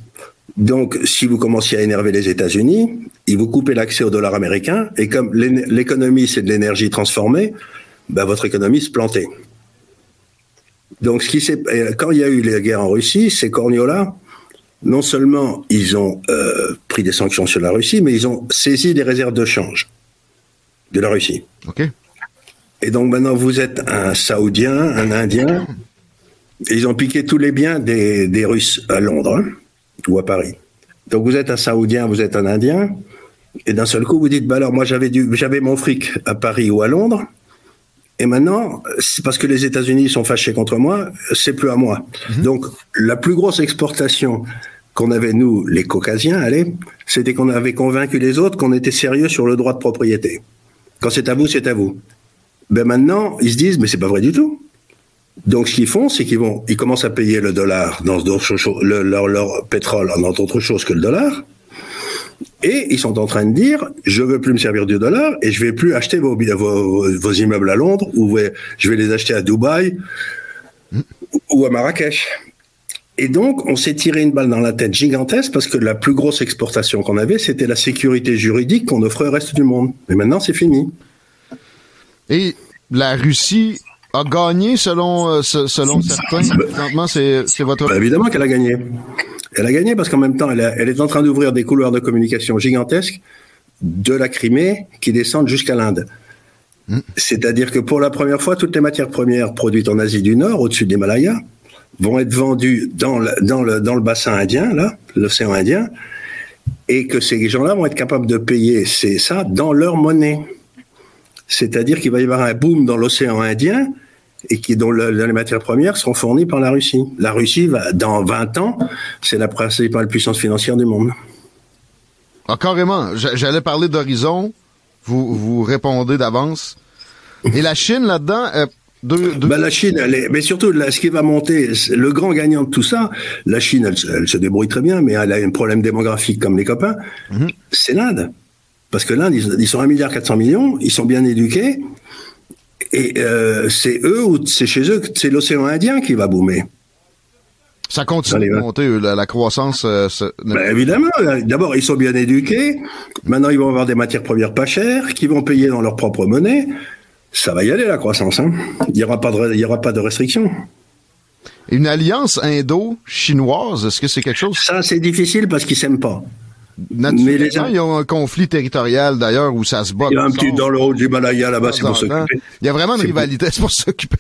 Donc, si vous commenciez à énerver les États-Unis, ils vous coupaient l'accès au dollar américain, et comme l'économie, c'est de l'énergie transformée, ben, votre économie se plantait. Donc, ce qui s'est, quand il y a eu les guerres en Russie, ces corniola, non seulement ils ont euh, pris des sanctions sur la Russie, mais ils ont saisi des réserves de change. de la Russie. OK. Et donc maintenant, vous êtes un Saoudien, un Indien. Et ils ont piqué tous les biens des, des Russes à Londres hein, ou à Paris. Donc vous êtes un Saoudien, vous êtes un Indien. Et d'un seul coup, vous dites, bah alors moi j'avais mon fric à Paris ou à Londres. Et maintenant, c'est parce que les États-Unis sont fâchés contre moi, c'est plus à moi. Donc la plus grosse exportation qu'on avait nous, les Caucasiens, allez, c'était qu'on avait convaincu les autres qu'on était sérieux sur le droit de propriété. Quand c'est à vous, c'est à vous. Ben maintenant, ils se disent, mais c'est pas vrai du tout. Donc, ce qu'ils font, c'est qu'ils vont, ils commencent à payer le dollar dans d'autres choses, le- leur, leur pétrole dans autre chose que le dollar. Et ils sont en train de dire, je veux plus me servir du dollar et je vais plus acheter vos, vos, vos immeubles à Londres ou je vais les acheter à Dubaï ou à Marrakech. Et donc, on s'est tiré une balle dans la tête gigantesque parce que la plus grosse exportation qu'on avait, c'était la sécurité juridique qu'on offrait au reste du monde. Mais maintenant, c'est fini. Et la Russie a gagné selon, euh, selon certains. C'est votre. Bah, évidemment qu'elle a gagné. Elle a gagné parce qu'en même temps, elle, a- elle est en train d'ouvrir des couloirs de communication gigantesques de la Crimée qui descendent jusqu'à l'Inde. C'est-à-dire que pour la première fois, toutes les matières premières produites en Asie du Nord, au-dessus de l'Himalaya, vont être vendues dans le, dans le, dans le bassin indien, là, l'océan Indien, et que ces gens-là vont être capables de payer c'est ça dans leur monnaie. C'est-à-dire qu'il va y avoir un boom dans l'océan Indien et qui dont le- les matières premières seront fournies par la Russie. La Russie va dans 20 ans, c'est la principale puissance financière du monde. Ah, carrément. J'a- J'allais parler d'horizon. Vous, vous répondez d'avance. Et la Chine, là-dedans, euh, Ben, la Chine, elle est, mais surtout là, ce qui va monter, le grand gagnant de tout ça, la Chine, elle, se- elle se débrouille très bien, mais elle a un problème démographique comme les copains, c'est l'Inde. Parce que l'Inde, ils, ils sont 1 milliard 400 millions, ils sont bien éduqués, et euh, c'est eux ou c'est chez eux, que c'est l'océan Indien qui va boomer. ça continue de monter. euh, La, la croissance. euh, se- ne- Ben, évidemment, euh, d'abord ils sont bien éduqués. Maintenant ils vont avoir des matières premières pas chères, qui vont payer dans leur propre monnaie. Ça va y aller la croissance. Hein. Il y aura pas de, il y aura pas de restrictions. Une alliance indo-chinoise, est-ce que c'est quelque chose? Ça c'est difficile parce qu'ils s'aiment pas. Mais les- il y a un conflit territorial d'ailleurs où ça se bat. Il y a un petit dans le haut du Himalaya là-bas, c'est pour s'occuper. Il y a vraiment une rivalité, c'est pour s'occuper.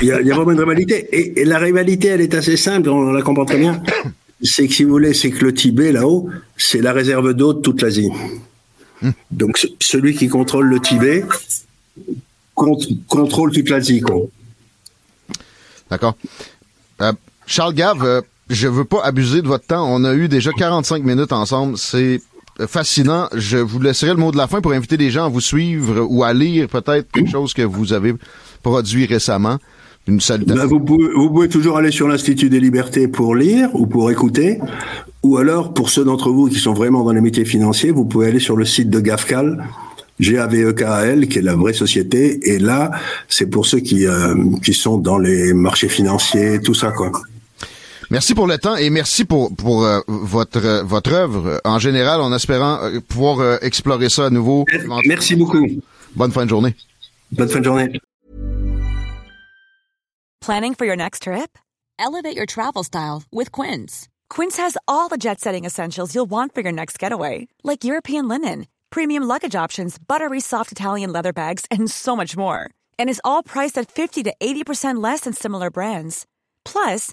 Il y, a, il y a vraiment une rivalité. Et, et la rivalité, elle est assez simple, on la comprend très bien. *coughs* C'est que si vous voulez, c'est que le Tibet là-haut, c'est la réserve d'eau de toute l'Asie. Donc ce- celui qui contrôle le Tibet con- contrôle toute l'Asie. D'accord. Euh, Charles Gave, euh, je veux pas abuser de votre temps. On a eu déjà 45 minutes ensemble. C'est euh, fascinant. Je vous laisserai le mot de la fin pour inviter les gens à vous suivre ou à lire peut-être quelque chose que vous avez produit récemment. Une. Ben, vous, pouvez, vous pouvez toujours aller sur l'Institut des libertés pour lire ou pour écouter. Ou alors, pour ceux d'entre vous qui sont vraiment dans les métiers financiers, vous pouvez aller sur le site de GAFCAL, G-A-V-E-K-A-L, qui est la vraie société. Et là, c'est pour ceux qui, euh, qui sont dans les marchés financiers, tout ça, quoi. Merci pour le temps et merci pour pour euh, votre euh, votre œuvre en général en espérant euh, pouvoir euh, explorer ça à nouveau. Merci beaucoup. Bonne fin de journée. Bonne fin de journée. Planning for your next trip? Elevate your travel style with Quince. Quince has all the jet setting essentials you'll want for your next getaway, like European linen, premium luggage options, buttery soft Italian leather bags, and so much more. And is all priced at 50 to 80% less than similar brands. Plus,